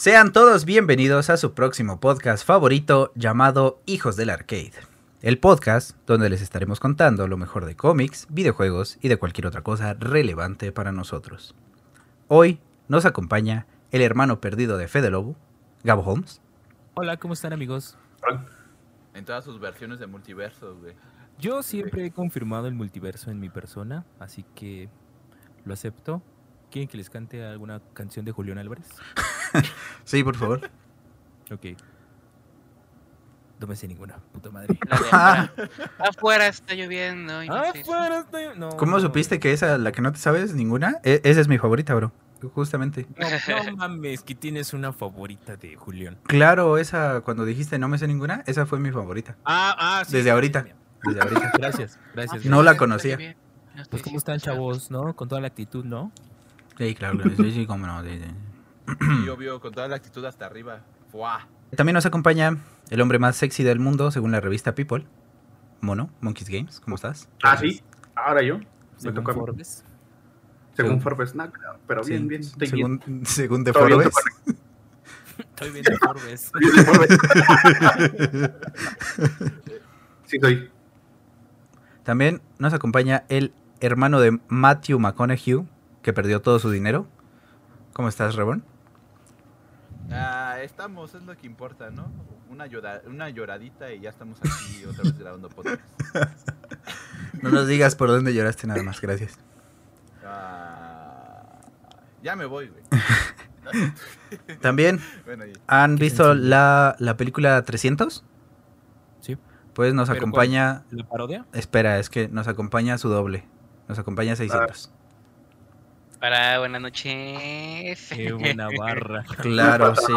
Sean todos bienvenidos a su próximo podcast favorito llamado Hijos del Arcade. El podcast donde les estaremos contando lo mejor de cómics, videojuegos y de cualquier otra cosa relevante para nosotros. Hoy nos acompaña el hermano perdido de Fede Lobo, Gabo Holmes. Hola, ¿cómo están amigos? En todas sus versiones de multiverso, güey. Yo siempre he confirmado el multiverso en mi persona, así que lo acepto. ¿Quieren que les cante alguna canción de Julián Álvarez? Sí, por favor. Ok. No me sé ninguna, puta madre. La de afuera. Está lloviendo. y no sé. Afuera estoy- no, ¿Cómo no. supiste que esa, la que no te sabes, ninguna? E- esa es mi favorita, bro. Justamente. No, no mames, que tienes una favorita de Julián. Claro, esa, cuando dijiste no me sé ninguna, esa fue mi favorita. Ah, ah, sí. Desde ahorita. Desde ahorita. Gracias, gracias. No la Está conocía. Pues sé cómo están está- chavos, ¿no? Con toda la actitud, ¿no? Sí, claro, claro, sí, sí, cómo no. sí, sí. Y obvio, con toda la actitud hasta arriba. ¡Fua! También nos acompaña el hombre más sexy del mundo, según la revista People. Mono, Monkeys Games, ¿cómo estás? Ah, sí. Ahora yo. Me Según tocó a mí. Forbes. Según Según- Forbes, no, claro, pero bien, Sí, bien. Estoy bien. según, según de bien, Forbes. Estoy. Yo soy Forbes. Sí, soy. También nos acompaña el hermano de Matthew McConaughey, que perdió todo su dinero. ¿Cómo estás, Rebón? Ah, estamos, es lo que importa, ¿no? Una, llora- una lloradita y ya estamos aquí otra vez grabando podcast. No nos digas por dónde lloraste nada más, gracias. Ah, ya me voy, güey. También Bueno, han visto la, la película 300. Sí. Pues nos ¿Pero acompaña... ¿La parodia? Espera, es que nos acompaña su doble. Nos acompaña 600. Para buenas noches. Qué buena barra. Claro, sí.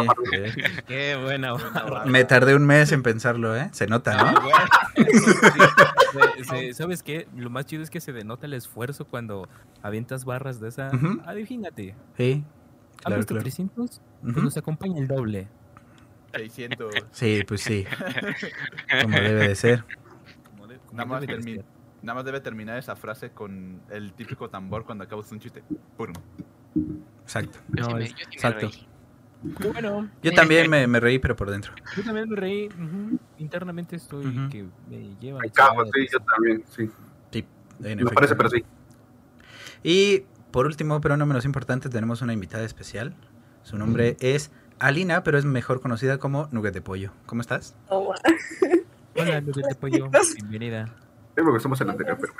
Qué buena barra. Me tardé un mes en pensarlo, ¿eh? Se nota, Ah, ¿no? se- ¿Sabes qué? Lo más chido es que se denota el esfuerzo cuando avientas barras de esa. Ujú. Adivínate. Sí. ¿Has Claro, visto claro. 300? Pues Ujú. nos acompaña el doble. 600. Sí, pues sí. Como debe de ser. Como de- como Nada más, debe de. Nada más debe terminar esa frase con el típico tambor cuando acabas un chiste. Pum. Exacto. Yo me- me exacto. bueno. Yo también me, me reí, pero por dentro. Yo también me reí. ujú. Internamente estoy que me lleva. Me cago, sí, yo también, sí. Sí, efecto. parece, pero sí. Y por último, pero no menos importante, tenemos una invitada especial. Su nombre es Alina, pero es mejor conocida como Nugget de Pollo. ¿Cómo estás? Oh, Hola, Nugget de Pollo. Bienvenida. Sí, me gustó más el anterior, pero.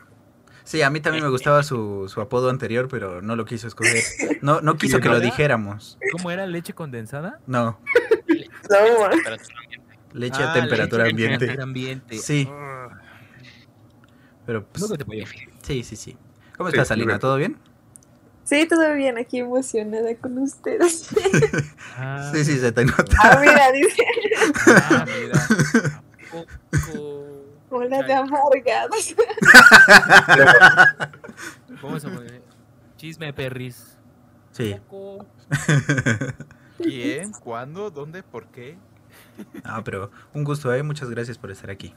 Sí, a mí también me gustaba su, su apodo anterior, pero no lo quiso escoger. No, no quiso que lo dijéramos. ¿Cómo era leche condensada? No, leche a Ah, temperatura leche a ambiente. temperatura ambiente. Sí. Ah. Pero pues, sí, sí, sí. ¿Cómo Sí, estás, Alina? ¿Todo bien? Sí, todo bien, aquí emocionada con ustedes. Sí, sí, se te nota. Ah, mira, dice, Ah, mira. De amargados. ¿Cómo se llama? Chisme perris. Sí. ¿Quién? ¿Cuándo? ¿Dónde? ¿Por qué? Ah, pero un gusto, ¿eh? Muchas gracias por estar aquí.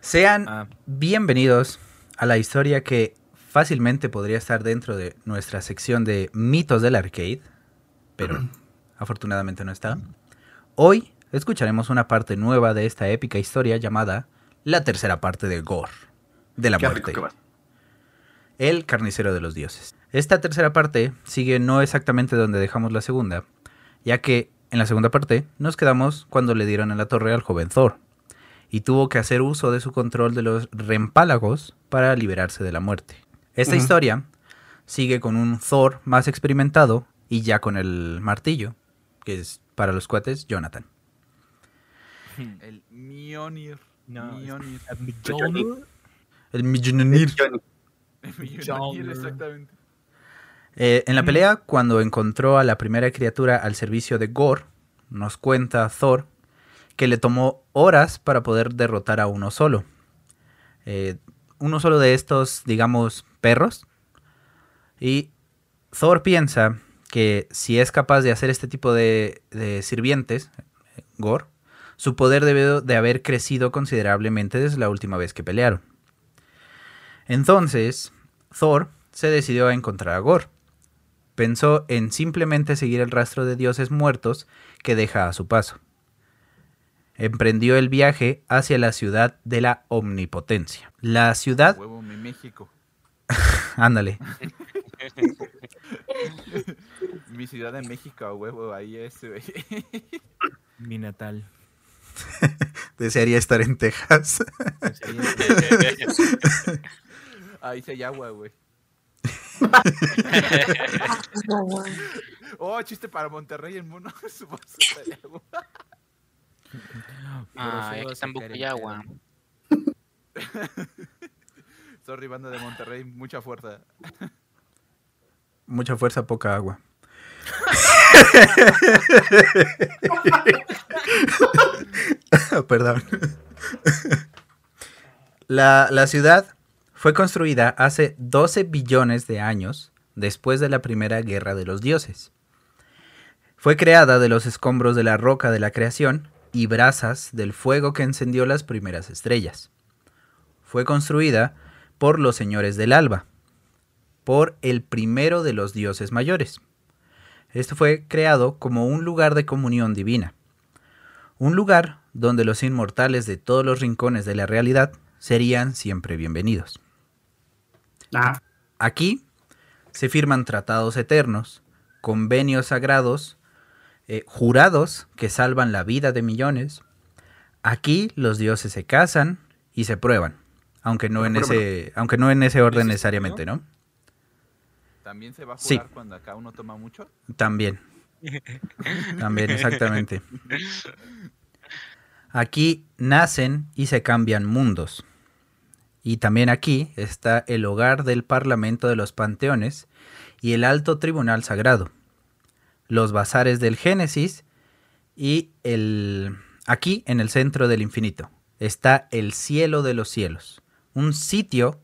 Sean Ah, bienvenidos a la historia que fácilmente podría estar dentro de nuestra sección de mitos del arcade, pero afortunadamente no está. Hoy escucharemos una parte nueva de esta épica historia llamada la tercera parte de Gore, de la Qué rico muerte. que va. El carnicero de los dioses. Esta tercera parte sigue no exactamente donde dejamos la segunda, ya que en la segunda parte nos quedamos cuando le dieron a la torre al joven Thor, y tuvo que hacer uso de su control de los rempálagos para liberarse de la muerte. Esta historia sigue con un Thor más experimentado y ya con el martillo, que es para los cuates Jonathan. El Mjolnir. No, Mjolnir. El Mjolnir. Mjolnir. exactamente. Eh, en la pelea, cuando encontró a la primera criatura al servicio de Gore, nos cuenta Thor que le tomó horas para poder derrotar a uno solo. Eh, uno solo de estos, digamos, perros. Y Thor piensa que si es capaz de hacer este tipo de, de sirvientes, eh, Gore, su poder debe de haber crecido considerablemente desde la última vez que pelearon. Entonces, Thor se decidió a encontrar a Gore. pensó en simplemente seguir el rastro de dioses muertos que deja a su paso. Emprendió el viaje hacia la ciudad de la omnipotencia. La ciudad, Huevo, mi México. ándale, Mi ciudad de México, huevo, ahí es, güey. Mi natal. desearía estar en Texas. Ahí se hay agua, güey. Oh, chiste para Monterrey, el mono. Su bolsa de agua. Ah, Bucayagua. Sorry, banda de Monterrey, mucha fuerza. Mucha fuerza, poca agua. Perdón. La, la ciudad fue construida hace 12 billones de años después de la primera guerra de los dioses. Fue creada de los escombros de la roca de la creación y brasas del fuego que encendió las primeras estrellas. Fue construida por los señores del alba, por el primero de los dioses mayores. Esto fue creado como un lugar de comunión divina, un lugar donde los inmortales de todos los rincones de la realidad serían siempre bienvenidos. Ah, Aquí se firman tratados eternos, convenios sagrados, eh, jurados que salvan la vida de millones. Aquí los dioses se casan y se prueban, aunque no, en, ese, aunque no en ese orden ¿Ese necesariamente, ¿no? ¿También se va a Sí. jugar cuando acá uno toma mucho? También. También, exactamente. Aquí nacen y se cambian mundos. Y también aquí está el hogar del Parlamento de los Panteones y el Alto Tribunal Sagrado. Los bazares del Génesis y el... Aquí, en el centro del infinito, está el cielo de los cielos. Un sitio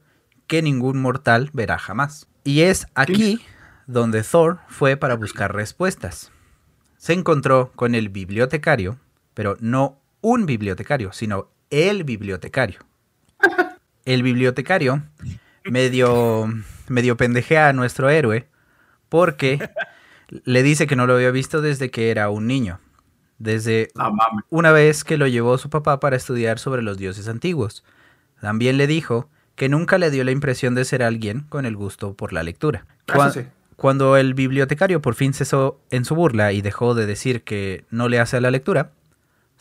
que ningún mortal verá jamás. Y es aquí donde Thor fue para buscar respuestas. Se encontró con el bibliotecario, pero no un bibliotecario, sino el bibliotecario. El bibliotecario medio, medio pendejea a nuestro héroe porque le dice que no lo había visto desde que era un niño. Desde mames. una vez que lo llevó su papá para estudiar sobre los dioses antiguos. También le dijo que nunca le dio la impresión de ser alguien con el gusto por la lectura. Ah, Cua- sí, sí. Cuando el bibliotecario por fin cesó en su burla y dejó de decir que no le hace a la lectura,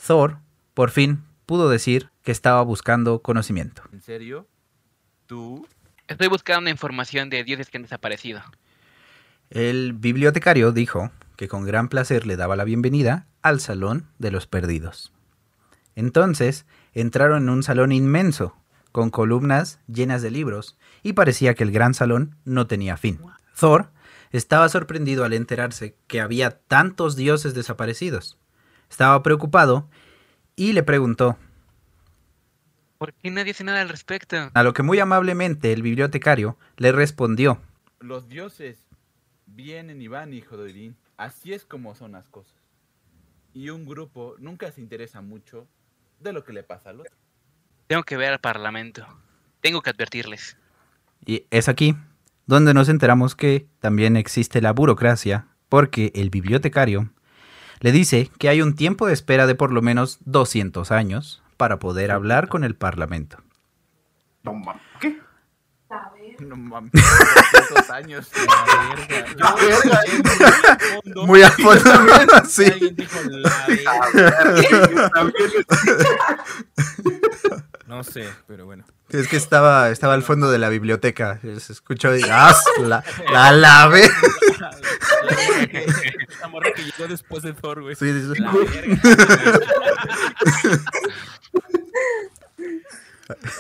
Thor por fin pudo decir que estaba buscando conocimiento. ¿En serio? ¿Tú? Estoy buscando información de dioses que han desaparecido. El bibliotecario dijo que con gran placer le daba la bienvenida al Salón de los Perdidos. Entonces entraron en un salón inmenso, con columnas llenas de libros, y parecía que el gran salón no tenía fin. Thor estaba sorprendido al enterarse que había tantos dioses desaparecidos. Estaba preocupado y le preguntó, ¿Por qué nadie hace nada al respecto? a lo que muy amablemente el bibliotecario le respondió, Los dioses vienen y van, hijo de Odín. Así es como son las cosas. Y un grupo nunca se interesa mucho de lo que le pasa al otro. Tengo que ver al parlamento. Tengo que advertirles. Y es aquí donde nos enteramos que también existe la burocracia, porque el bibliotecario le dice que hay un tiempo de espera de por lo menos 200 años para poder hablar con el Parlamento. No mames. ¿Qué? No mames. Años. La verga. verga. Muy a fondo, sí. Alguien dijo la verga. No sé, pero bueno. Es que estaba, estaba al fondo de la biblioteca. Se escuchó y ¡ah! La, la, la ve. La morra que llegó después de Thor, güey. Sí, sí, sí. La verga.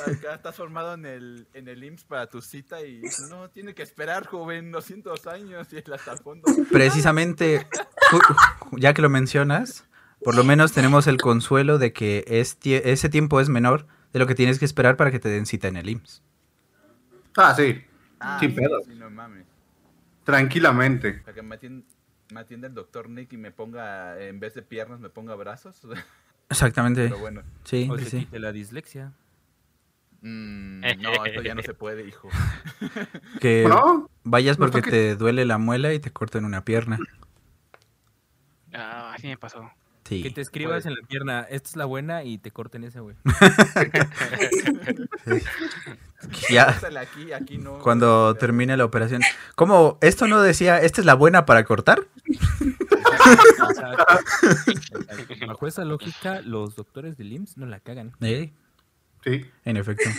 Acá estás formado en el, en el IMSS para tu cita y no, tiene que esperar, joven, 200 años y él hasta el fondo. Precisamente, ya que lo mencionas, por lo menos tenemos el consuelo de que es tie- ese tiempo es menor de lo que tienes que esperar para que te den cita en el IMSS. Ah, sí. Ah, Sin pedos. sí, no mames. Tranquilamente. Para que me atienda, me atienda el doctor Nick y me ponga, en vez de piernas, me ponga brazos. Exactamente. Pero bueno, Sí, O sí, quite la dislexia. Mm, no, esto ya no se puede, hijo. Que ¿No? vayas no porque te duele la muela y te corten una pierna. Ah, así me pasó. Sí. Que te escribas en la pierna, esta es la buena y te corten esa, güey. Ya, Pásale aquí, aquí no. cuando termine la operación. ¿Cómo? ¿Esto no decía, esta es la buena para cortar? Bajo esa lógica, los doctores del IMSS no la cagan. Eh, Sí. en efecto.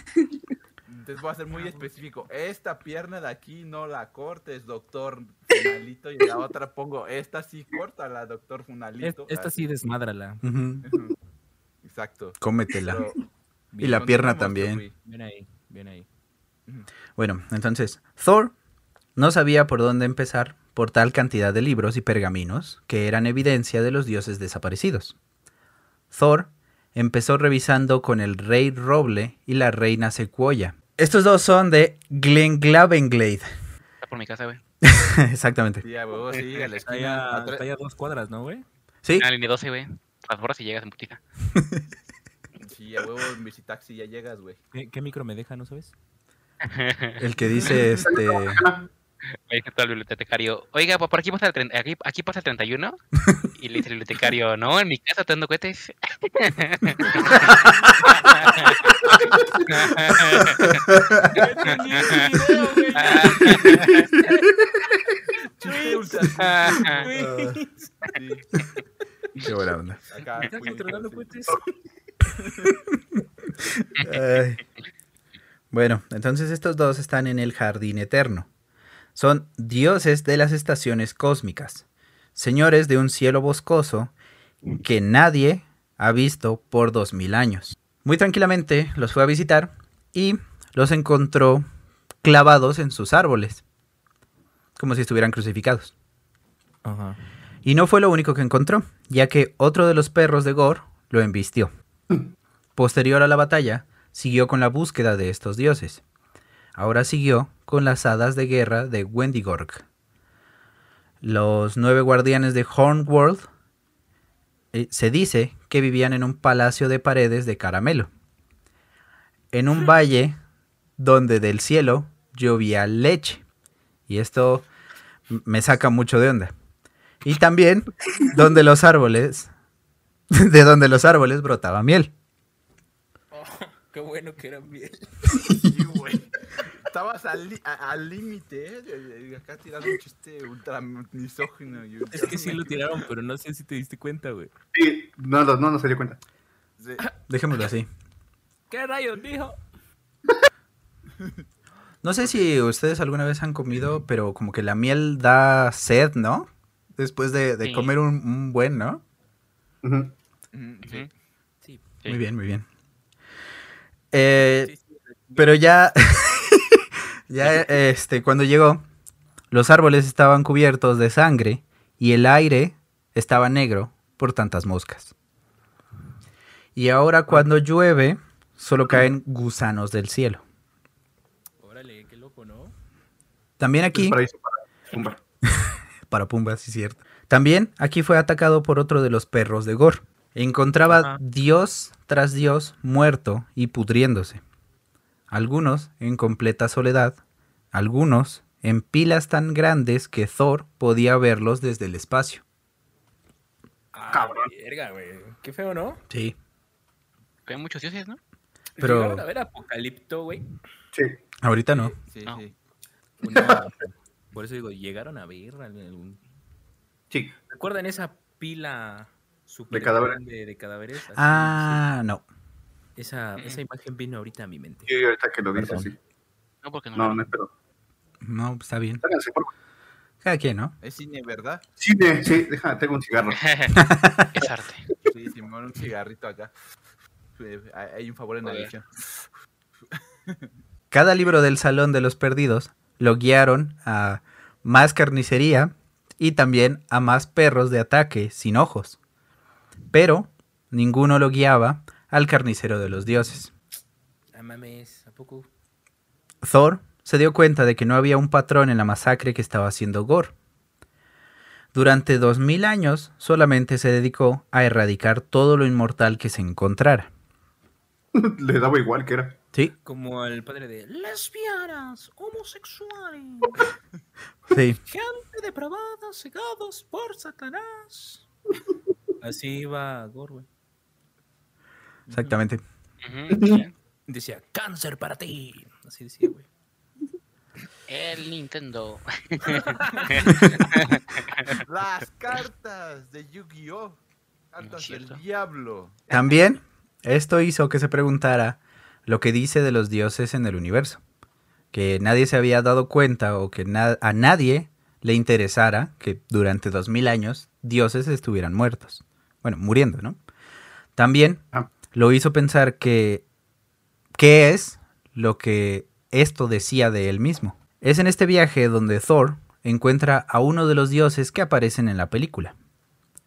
Entonces voy a ser muy específico. Esta pierna de aquí no la cortes, doctor Funalito. Y la otra pongo, esta sí la doctor Es- Funalito. esta sí desmádrala. Ujú. Exacto. Cómetela. Pero, Y la pierna también. Ven ahí, ven ahí. Bueno, entonces, Thor no sabía por dónde empezar por tal cantidad de libros y pergaminos que eran evidencia de los dioses desaparecidos. Thor empezó revisando con el rey Roble y la reina Sequoia. Estos dos son de Glenglavenglade. Está por mi casa, güey. Exactamente. Sí, a huevo, sí, a la Está esquina. ya, está ya a dos cuadras, ¿no, güey? Sí, Ah, línea 12, güey. Las borras y llegas en putita. Sí, a huevo, en bicitaxi ya llegas, güey. ¿Qué, qué micro me deja, no sabes? el que dice este... Me dice todo el bibliotecario, oiga, pues, por aquí pasa el, tren- aquí, aquí pasa el 31. Y le dice el bibliotecario, no, en mi casa te dando cohetes. Qué. Bueno, entonces estos dos están en el jardín eterno. Son dioses de las estaciones cósmicas, señores de un cielo boscoso que nadie ha visto por dos mil años. Muy tranquilamente los fue a visitar y los encontró clavados en sus árboles, como si estuvieran crucificados. Ajá. Y no fue lo único que encontró, ya que otro de los perros de Gore lo embistió. Posterior a la batalla, siguió con la búsqueda de estos dioses. Ahora siguió con las hadas de guerra de Wendigorg. Los nueve guardianes de Hornworld eh, se dice que vivían en un palacio de paredes de caramelo, en un valle donde del cielo llovía leche. Y esto me saca mucho de onda. Y también donde los árboles, de donde los árboles brotaba miel. qué bueno que era miel. Estabas al límite, ¿eh? Acá tirando un chiste ultra misógino. y ultra- Es que sí lo tiraron, pero no sé si te diste cuenta, güey. Sí, no, no, no, no se dio cuenta. Sí. Dejémoslo así. ¿Qué rayos dijo? No sé si ustedes alguna vez han comido, pero como que la miel da sed, ¿no? Después de, de Sí. comer un, un buen, ¿no? Ujú, sí. Sí. Sí. Muy bien, muy bien. Eh, sí, sí. Pero ya, ya este, cuando llegó, los árboles estaban cubiertos de sangre y el aire estaba negro por tantas moscas. Y ahora cuando llueve, solo caen gusanos del cielo. Órale, qué loco, ¿no? También aquí, para Pumba. para Pumba, sí cierto. También aquí fue atacado por otro de los perros de Gor. Encontraba Ajá. dios tras dios muerto y pudriéndose. Algunos en completa soledad, algunos en pilas tan grandes que Thor podía verlos desde el espacio. Ah, Cabrón. verga, güey. Qué feo, ¿no? Sí. Hay muchos dioses, ¿no? Pero- ¿Llegaron a ver Apocalipto, güey? Sí. Ahorita no. Sí, No. sí. Una- Por eso digo, llegaron a ver algún... Sí. ¿Recuerdan esa pila super De cadáveres. grande de cadáveres? Así, Ah, no. Esa, esa imagen vino ahorita a mi mente. Sí, ahorita que lo dices, sí. No, porque no. No, no espero. No, está bien. Cada quien, ¿no? Es cine, ¿verdad? Sí, de- sí, deja, tengo un cigarro. es arte. Sí, Simón, un cigarrito acá. Hay un favor en la edición. Cada libro del Salón de los Perdidos lo guiaron a más carnicería y también a más perros de ataque sin ojos. Pero ninguno lo guiaba al carnicero de los dioses. Ah, mames, ¿a poco? Thor se dio cuenta de que no había un patrón en la masacre que estaba haciendo Gore. Durante dos mil años solamente se dedicó a erradicar todo lo inmortal que se encontrara. Le daba igual que era. Sí, Como el padre de lesbianas, homosexuales, sí. gente depravada, cegados por Satanás. Así iba Gore. Exactamente. Decía, cáncer para ti. Así decía, güey. El Nintendo. Las cartas de Yu-Gi-Oh! Cartas del diablo. También esto hizo que se preguntara lo que dice de los dioses en el universo. Que nadie se había dado cuenta o que na- a nadie le interesara que durante dos mil años dioses estuvieran muertos. Bueno, muriendo, ¿no? También Ah. Lo hizo pensar que qué es lo que esto decía de él mismo. Es en este viaje donde Thor encuentra a uno de los dioses que aparecen en la película.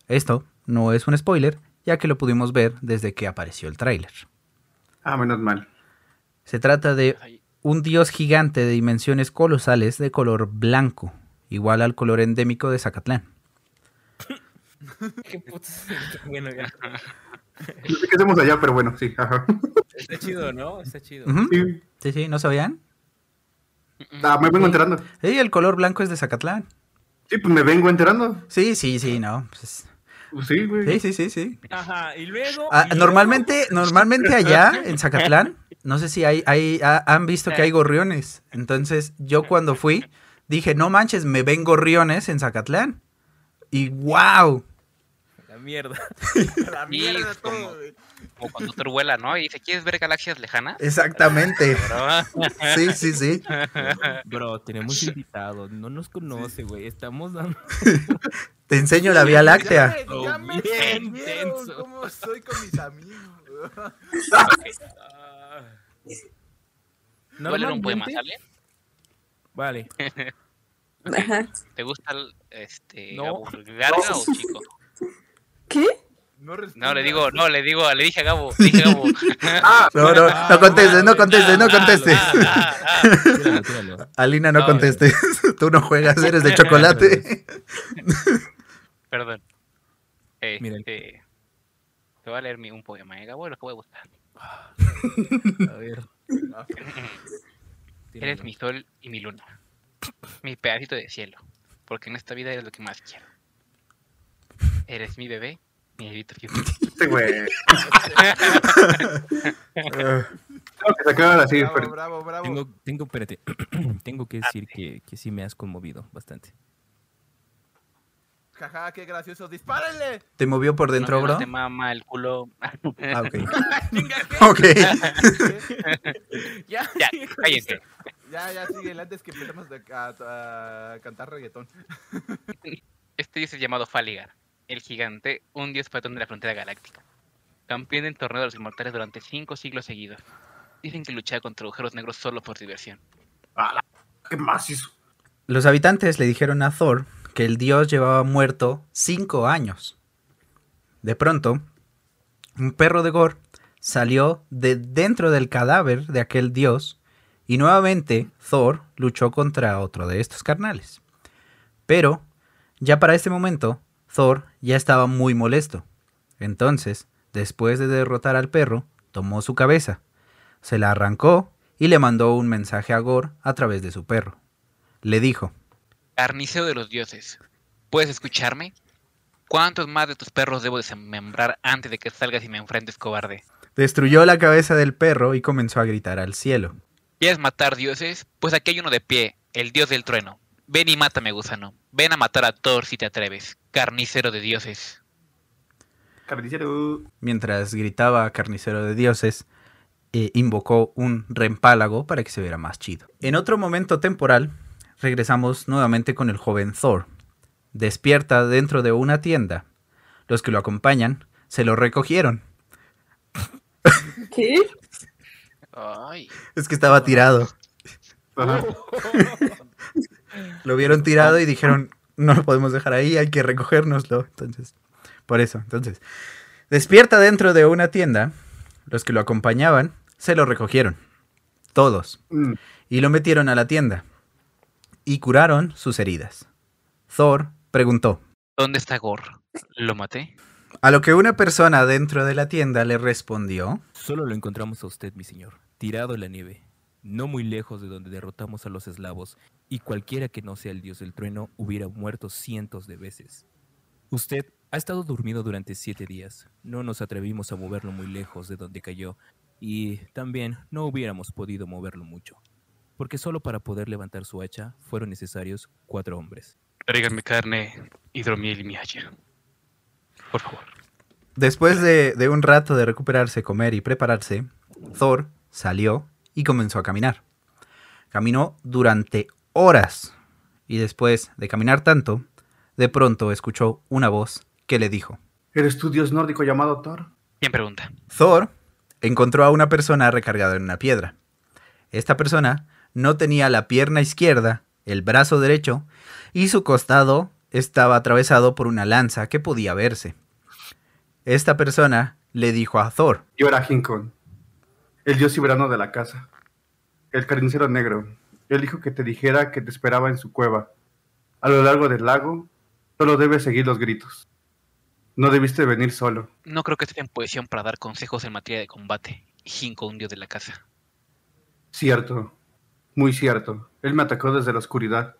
Esto no es un spoiler, ya que lo pudimos ver desde que apareció el tráiler. Ah, menos mal. Se trata de un dios gigante de dimensiones colosales de color blanco, igual al color endémico de Zacatlán. Qué putas. Bueno, ya. No sé qué hacemos allá, pero bueno, sí. Ajá. Está chido, ¿no? Está chido. Sí. Sí, sí, ¿no sabían? Ah, me vengo enterando. Sí, el color blanco es de Zacatlán. Sí, pues me vengo enterando. Sí, sí, sí, no. pues, Pues sí, güey. sí, sí, sí, sí. Ajá, y luego. Ah, y luego- normalmente, normalmente allá en Zacatlán, no sé si hay, hay, ha- han visto que hay gorriones. Entonces, yo cuando fui, dije, no manches, me ven gorriones en Zacatlán. Y wow. Mierda. La mierda pues, todo, como- güey. Como cuando Thor vuela, ¿no? Y dice, ¿quieres ver galaxias lejanas? Exactamente. Sí, sí, sí. Bro, tenemos invitados. No nos conoce, güey. Estamos dando. Te enseño la Vía Láctea. Ya me, Oh, ya me bien cómo soy con mis amigos. Voy a leer un poema, ¿sale? Vale. ¿Te gusta el, este, No. O chico? ¿Qué? No, No, le digo, no, le digo, le dije a Gabo, le dije a Gabo. No, no, no contestes, no contestes, no contestes. Ah, ah, ah. Alina, no No, contestes. Tú no juegas, eres de chocolate. Perdón. Eh, Mira. eh, te voy a leer mi- un poema, ¿eh, Gabo? Lo que voy a gustar. A ver. Eres mi sol y mi luna. Mi pedacito de cielo. Porque en esta vida eres lo que más quiero. Eres mi bebé, mi bebito fiu. Este güey. Tengo que sacar así. Bravo, bravo, bravo. Tengo, tengo, espérate. tengo que decir que, que sí me has conmovido bastante. Jaja, qué gracioso. ¡Dispárenle! ¿Te movió por dentro, No, bro? te mama el culo. Ah, ok. Ok. Ya, Ya, cállense. Ya, ya, sigue. Antes que empecemos a, a cantar reggaetón. Este es llamado Faligar, el gigante, un dios patrón de la frontera galáctica. Campeón del torneo de los inmortales durante cinco siglos seguidos. Dicen que luchaba contra agujeros negros solo por diversión. Ah, la- ¿Qué más hizo? Los habitantes le dijeron a Thor que el dios llevaba muerto cinco años. De pronto, un perro de Gore salió de dentro del cadáver de aquel dios y nuevamente Thor luchó contra otro de estos carnales. Pero, ya para este momento, Thor ya estaba muy molesto. Entonces, después de derrotar al perro, tomó su cabeza, se la arrancó y le mandó un mensaje a Gore a través de su perro. Le dijo, Carnicero de los dioses, ¿puedes escucharme? ¿Cuántos más de tus perros debo desmembrar antes de que salgas y me enfrentes, cobarde? destruyó la cabeza del perro y comenzó a gritar al cielo. ¿Quieres matar dioses? Pues aquí hay uno de pie, el dios del trueno. Ven y mátame, gusano. Ven a matar a Thor si te atreves. Carnicero de dioses. Carnicero. Mientras gritaba carnicero de dioses, eh, invocó un reempálago para que se viera más chido. En otro momento temporal, regresamos nuevamente con el joven Thor. Despierta dentro de una tienda. Los que lo acompañan se lo recogieron. ¿Qué? Ay. Es que estaba tirado. Ajá. Lo vieron tirado y dijeron, no lo podemos dejar ahí, hay que recogérnoslo. Entonces, por eso, entonces, despierta dentro de una tienda. Los que lo acompañaban se lo recogieron. Todos. Mm, y lo metieron a la tienda y curaron sus heridas. Thor preguntó, ¿Dónde está Gor? ¿Lo maté? A lo que una persona dentro de la tienda le respondió. Solo lo encontramos a usted, mi señor, tirado en la nieve, no muy lejos de donde derrotamos a los eslavos, y cualquiera que no sea el dios del trueno hubiera muerto cientos de veces. Usted ha estado dormido durante siete días. No nos atrevimos a moverlo muy lejos de donde cayó, y también no hubiéramos podido moverlo mucho, porque solo para poder levantar su hacha fueron necesarios cuatro hombres. Tráiganme carne, hidromiel y mi hacha. Por favor. Después de, de un rato de recuperarse, comer y prepararse, Thor salió y comenzó a caminar. Caminó durante horas y después de caminar tanto, de pronto escuchó una voz que le dijo. ¿Eres tu dios nórdico llamado Thor? ¿Quién pregunta? Thor encontró a una persona recargada en una piedra. Esta persona no tenía la pierna izquierda, el brazo derecho y su costado estaba atravesado por una lanza que podía verse. Esta persona le dijo a Thor, Yo era Hinkon, el dios soberano de la casa, el carnicero negro. Él dijo que te dijera que te esperaba en su cueva. A lo largo del lago, solo debes seguir los gritos. No debiste venir solo. No creo que esté en posición para dar consejos en materia de combate. Jinko, un dios de la casa. Cierto, muy cierto. Él me atacó desde la oscuridad.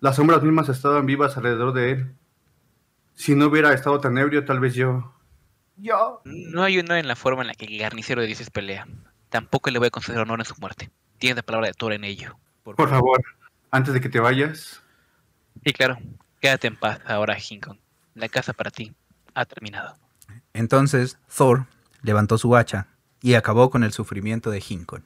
Las sombras mismas estaban vivas alrededor de él. Si no hubiera estado tan ebrio, tal vez yo... Yo... No hay honor en la forma en la que el garnicero de dioses pelea. Tampoco le voy a conceder honor en su muerte. Tienes la palabra de Thor en ello. Por favor, antes de que te vayas, Y claro, quédate en paz ahora, Hinkon. La casa para ti ha terminado. Entonces Thor levantó su hacha y acabó con el sufrimiento de Hinkon.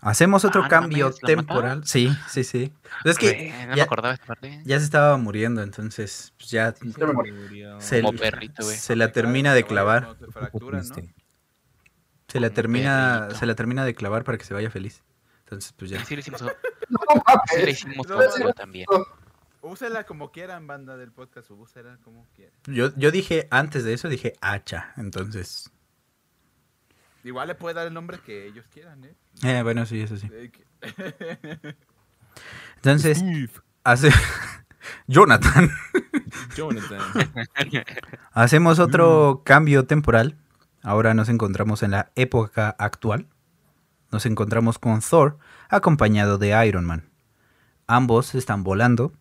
Hacemos otro Ah, cambio mames, ¿lo temporal. Sí, sí, sí. Es que no me ya, acordaba esta parte. ya se estaba muriendo, entonces pues, ya me se, Como perrito, güey. se la termina de clavar. Se fractura, ¿no? Se la Como termina, perrito. se la termina de clavar para que se vaya feliz. Entonces, pues ya. Sí, le hicimos, no sí le hicimos No, no. también. Úsela como quieran, banda del podcast. Úsela como quieran. Yo, yo dije antes de eso, dije hacha. Entonces. Igual le puede dar el nombre que ellos quieran, ¿eh? Eh, bueno, sí, eso sí. Entonces, Steve, hace. Jonathan. Jonathan. Hacemos otro cambio temporal. Ahora nos encontramos en la época actual. Nos encontramos con Thor acompañado de Iron Man. Ambos están volando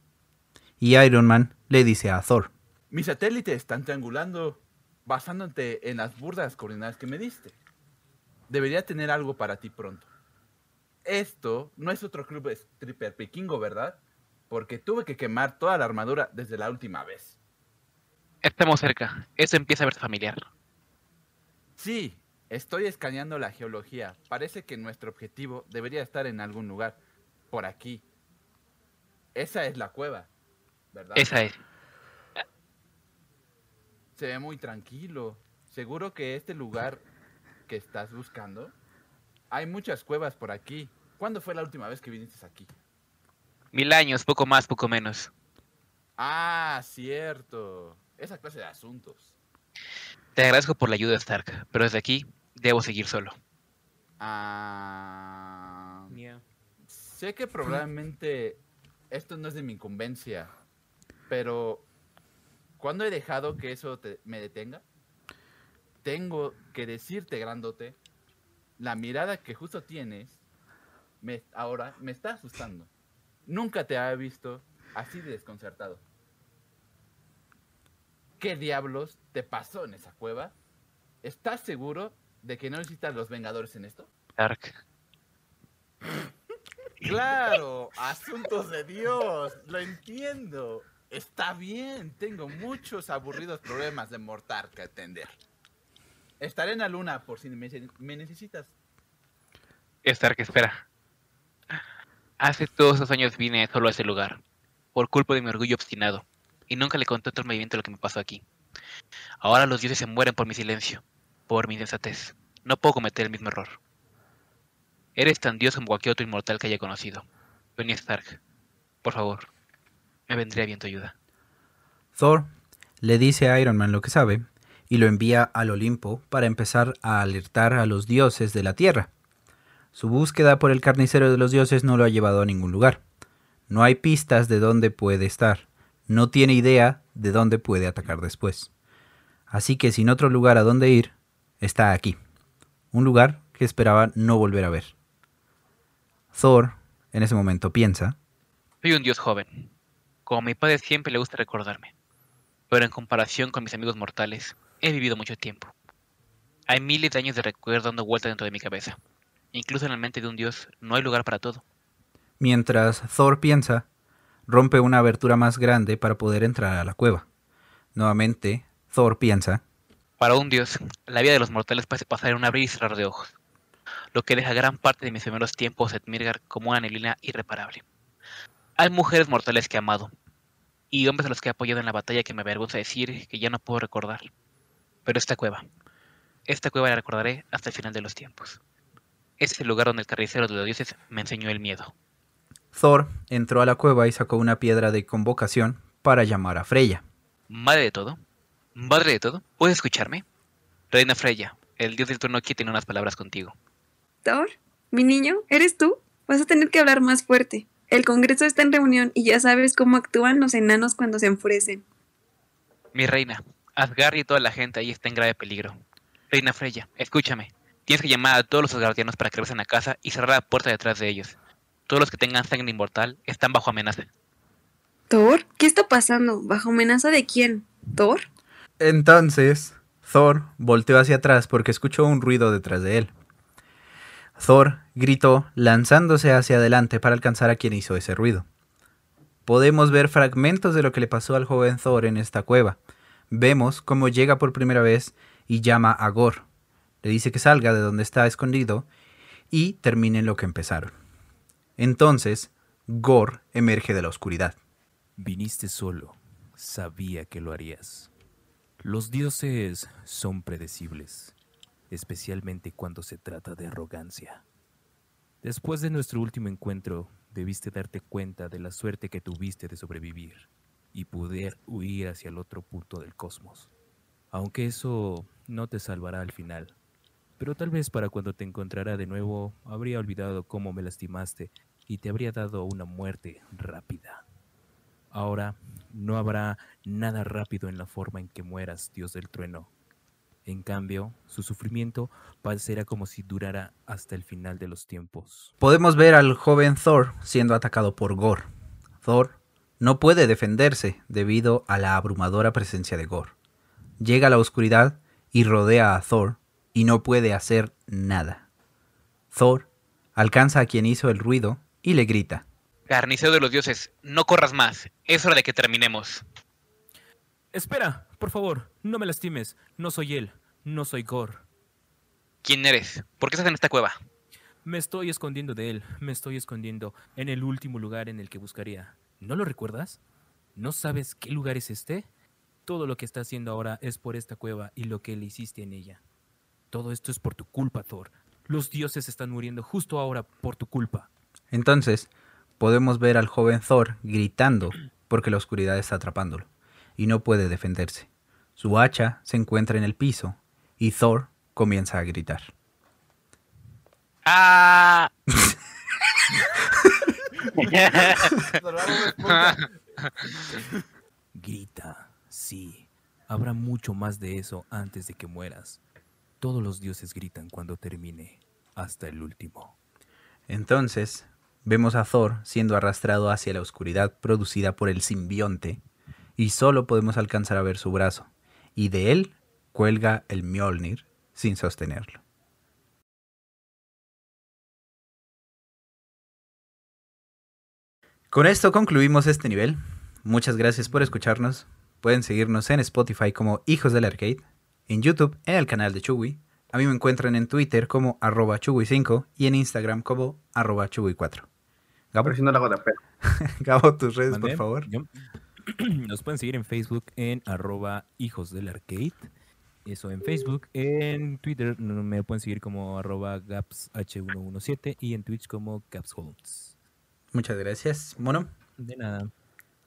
y Iron Man le dice a Thor, Mis satélites están triangulando basándote en las burdas coordenadas que me diste. Debería tener algo para ti pronto. Esto no es otro club stripper piquingo, ¿verdad? Porque tuve que quemar toda la armadura desde la última vez. Estamos cerca. Eso empieza a verse familiar. Sí, estoy escaneando la geología. Parece que nuestro objetivo debería estar en algún lugar. Por aquí. Esa es la cueva, ¿verdad? Esa es. Se ve muy tranquilo. Seguro que este lugar que estás buscando. Hay muchas cuevas por aquí. ¿Cuándo fue la última vez que viniste aquí? Mil años, poco más, poco menos. Ah, cierto. Esa clase de asuntos. Te agradezco por la ayuda, Stark, pero desde aquí debo seguir solo. Ah, sé que probablemente esto no es de mi incumbencia, pero ¿cuándo he dejado que eso te- me detenga? Tengo que decirte, grandote, la mirada que justo tienes me, ahora me está asustando. Nunca te había visto así de desconcertado. ¿Qué diablos te pasó en esa cueva? ¿Estás seguro de que no necesitas los Vengadores en esto? Stark. Claro, asuntos de Dios, lo entiendo. Está bien, tengo muchos aburridos problemas de mortal que atender. Estaré en la luna por si me, me necesitas. Stark, espera. Hace todos esos años vine solo a ese lugar, por culpa de mi orgullo obstinado, y nunca le conté a otro movimiento lo que me pasó aquí. Ahora los dioses se mueren por mi silencio, por mi insensatez. No puedo cometer el mismo error. Eres tan dios como cualquier otro inmortal que haya conocido. Tony Stark, por favor, me vendría bien tu ayuda. Thor le dice a Iron Man lo que sabe y lo envía al Olimpo para empezar a alertar a los dioses de la Tierra. Su búsqueda por el carnicero de los dioses no lo ha llevado a ningún lugar. No hay pistas de dónde puede estar. No tiene idea de dónde puede atacar después. Así que sin otro lugar a donde ir, está aquí. Un lugar que esperaba no volver a ver. Thor, en ese momento, piensa, Soy un dios joven. Como mi padre siempre le gusta recordarme. Pero en comparación con mis amigos mortales, he vivido mucho tiempo. Hay miles de años de recuerdo dando vueltas dentro de mi cabeza. Incluso en la mente de un dios no hay lugar para todo. Mientras Thor piensa, rompe una abertura más grande para poder entrar a la cueva. Nuevamente, Thor piensa, Para un dios, la vida de los mortales parece pasar en un abrir y cerrar de ojos, lo que deja gran parte de mis primeros tiempos en Midgard como una neblina irreparable. Hay mujeres mortales que he amado, y hombres a los que he apoyado en la batalla que me avergüenza decir que ya no puedo recordar. Pero esta cueva, esta cueva la recordaré hasta el final de los tiempos. Ese es el lugar donde el carnicero de los dioses me enseñó el miedo. Thor entró a la cueva y sacó una piedra de convocación para llamar a Freya. Madre de todo, madre de todo, ¿puedes escucharme? Reina Freya, el dios del trono aquí tiene unas palabras contigo. Thor, mi niño, ¿eres tú? Vas a tener que hablar más fuerte. El Congreso está en reunión y ya sabes cómo actúan los enanos cuando se enfurecen. Mi reina, Asgard y toda la gente ahí está en grave peligro. Reina Freya, escúchame. Tienes que llamar a todos los asgardianos para que regresen a casa y cerrar la puerta detrás de ellos. Todos los que tengan sangre inmortal están bajo amenaza. ¿Thor? ¿Qué está pasando? ¿Bajo amenaza de quién? ¿Thor? Entonces, Thor volteó hacia atrás porque escuchó un ruido detrás de él. Thor gritó, lanzándose hacia adelante para alcanzar a quien hizo ese ruido. Podemos ver fragmentos de lo que le pasó al joven Thor en esta cueva. Vemos cómo llega por primera vez y llama a Gor. Le dice que salga de donde está escondido y terminen lo que empezaron. Entonces, Gor emerge de la oscuridad. Viniste solo. Sabía que lo harías. Los dioses son predecibles, especialmente cuando se trata de arrogancia. Después de nuestro último encuentro, debiste darte cuenta de la suerte que tuviste de sobrevivir y poder huir hacia el otro punto del cosmos. Aunque eso no te salvará al final. Pero tal vez para cuando te encontrara de nuevo, habría olvidado cómo me lastimaste y te habría dado una muerte rápida. Ahora no habrá nada rápido en la forma en que mueras, Dios del trueno. En cambio, su sufrimiento parecerá como si durara hasta el final de los tiempos. Podemos ver al joven Thor siendo atacado por Gor. Thor no puede defenderse debido a la abrumadora presencia de Gor. Llega a la oscuridad y rodea a Thor y no puede hacer nada. Thor alcanza a quien hizo el ruido y le grita. Carnicero de los dioses, no corras más. Es hora de que terminemos. Espera, por favor, no me lastimes. No soy él, no soy Gor. ¿Quién eres? ¿Por qué estás en esta cueva? Me estoy escondiendo de él, me estoy escondiendo en el último lugar en el que buscaría. ¿No lo recuerdas? ¿No sabes qué lugar es este? Todo lo que está haciendo ahora es por esta cueva y lo que le hiciste en ella. Todo esto es por tu culpa, Thor. Los dioses están muriendo justo ahora por tu culpa. Entonces, podemos ver al joven Thor gritando porque la oscuridad está atrapándolo y no puede defenderse. Su hacha se encuentra en el piso y Thor comienza a gritar. ¡Ah! Grita, sí. Habrá mucho más de eso antes de que mueras. Todos los dioses gritan cuando termine, hasta el último. Entonces, vemos a Thor siendo arrastrado hacia la oscuridad producida por el simbionte y solo podemos alcanzar a ver su brazo, y de él cuelga el Mjolnir sin sostenerlo. Con esto concluimos este nivel. Muchas gracias por escucharnos. Pueden seguirnos en Spotify como Hijos del Arcade, en YouTube en el canal de Chugui. A mí me encuentran en Twitter como arroba chugui5 y en Instagram como arroba chugui4. Gabo, Pero si no la hago de pedo. Gabo, tus redes, por favor. Yo- Nos pueden seguir en Facebook en arroba hijos del arcade. Eso en Facebook. En Twitter me pueden seguir como arroba gapsh117 y en Twitch como gapsholmes. Muchas gracias. Mono, De nada.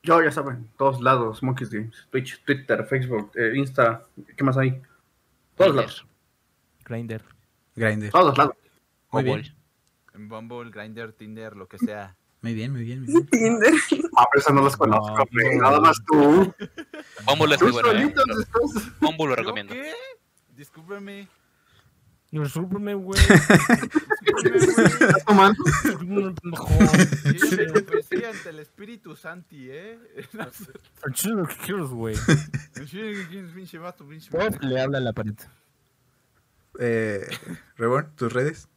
Yo, ya saben, todos lados, Monkeys Games, Twitch, Twitter, Facebook, eh, Insta, ¿qué más hay? Todos lados, Grinder. Grindr. todos lados. Muy bien. En Bumble, Grindr, Tinder, lo que sea. Muy bien, muy bien. Muy bien. Tinder. Ah, pero esa no las conozco, No, güey. no. Nada más tú. Bumble es muy bueno, ¿eh? Bumble lo ¿Yo recomiendo. qué? Discúlpeme. Discúlpame, güey. Discúlpeme, güey. estás tomando. Yo confesé ante el Espíritu Santi, ¿eh? Chido, ¿qué quieres, güey? Pinche vato, pinche vato. Le habla a la pared. Eh, Reborn, tus redes.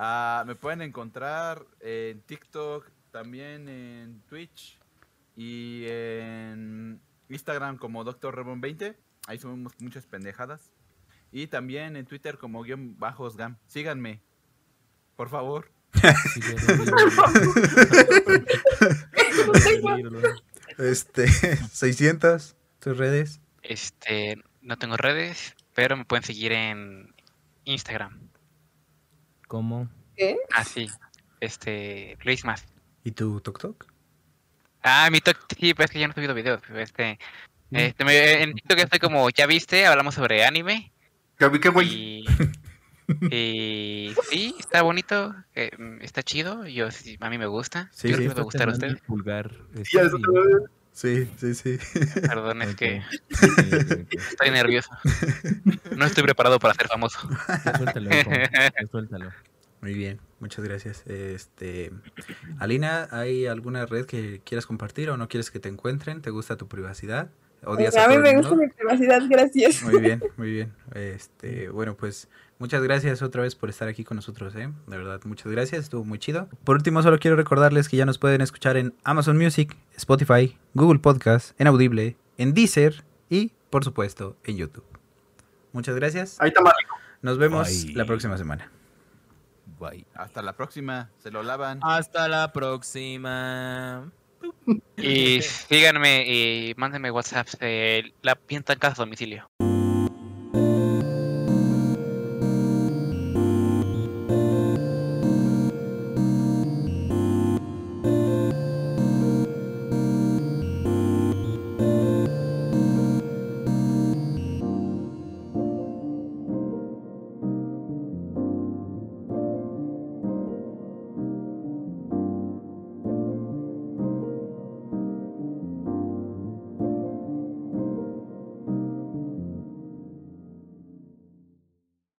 Ah, me pueden encontrar en TikTok, también en Twitch y en Instagram como Dr. Rebon 20. Ahí subimos muchas pendejadas. Y también en Twitter como guion bajos gam. Síganme, por favor. Este, 600, tus redes. Este, no tengo redes, pero me pueden seguir en Instagram. ¿Cómo? Así. Este, Luis más. ¿Y tu TokTok? Ah, mi TikTok, sí, pero es que ya no he subido videos. Este, este me- en TikTok estoy como, ya viste, hablamos sobre anime. Ya vi que, güey. Y, y sí, está bonito, eh, mm, está chido. Yo sí, a mí me gusta. Sí, Yo sí, creo que les va a gustar a ustedes. Pulgar. Ya, eso te- Sí, sí, sí. Perdón, es que que. estoy nervioso. No estoy preparado para ser famoso. Suéltalo, ya Suéltalo. Muy bien, muchas gracias. Este, Alina, ¿hay alguna red que quieras compartir o no quieres que te encuentren? ¿Te gusta tu privacidad? ¿Odias a a mí todo me el gusta mi privacidad, gracias. Muy bien, muy bien. Este, bueno, pues muchas gracias otra vez por estar aquí con nosotros, ¿eh? De verdad, muchas gracias, estuvo muy chido. Por último, solo quiero recordarles que ya nos pueden escuchar en Amazon Music, Spotify, Google Podcast, en Audible, en Deezer y, por supuesto, en YouTube. Muchas gracias. Ahí está. Nos vemos Bye. la próxima semana. Bye. Hasta la próxima. Se lo lavan. Hasta la próxima. Y síganme y mándenme WhatsApp. Eh, la pinta en casa a domicilio.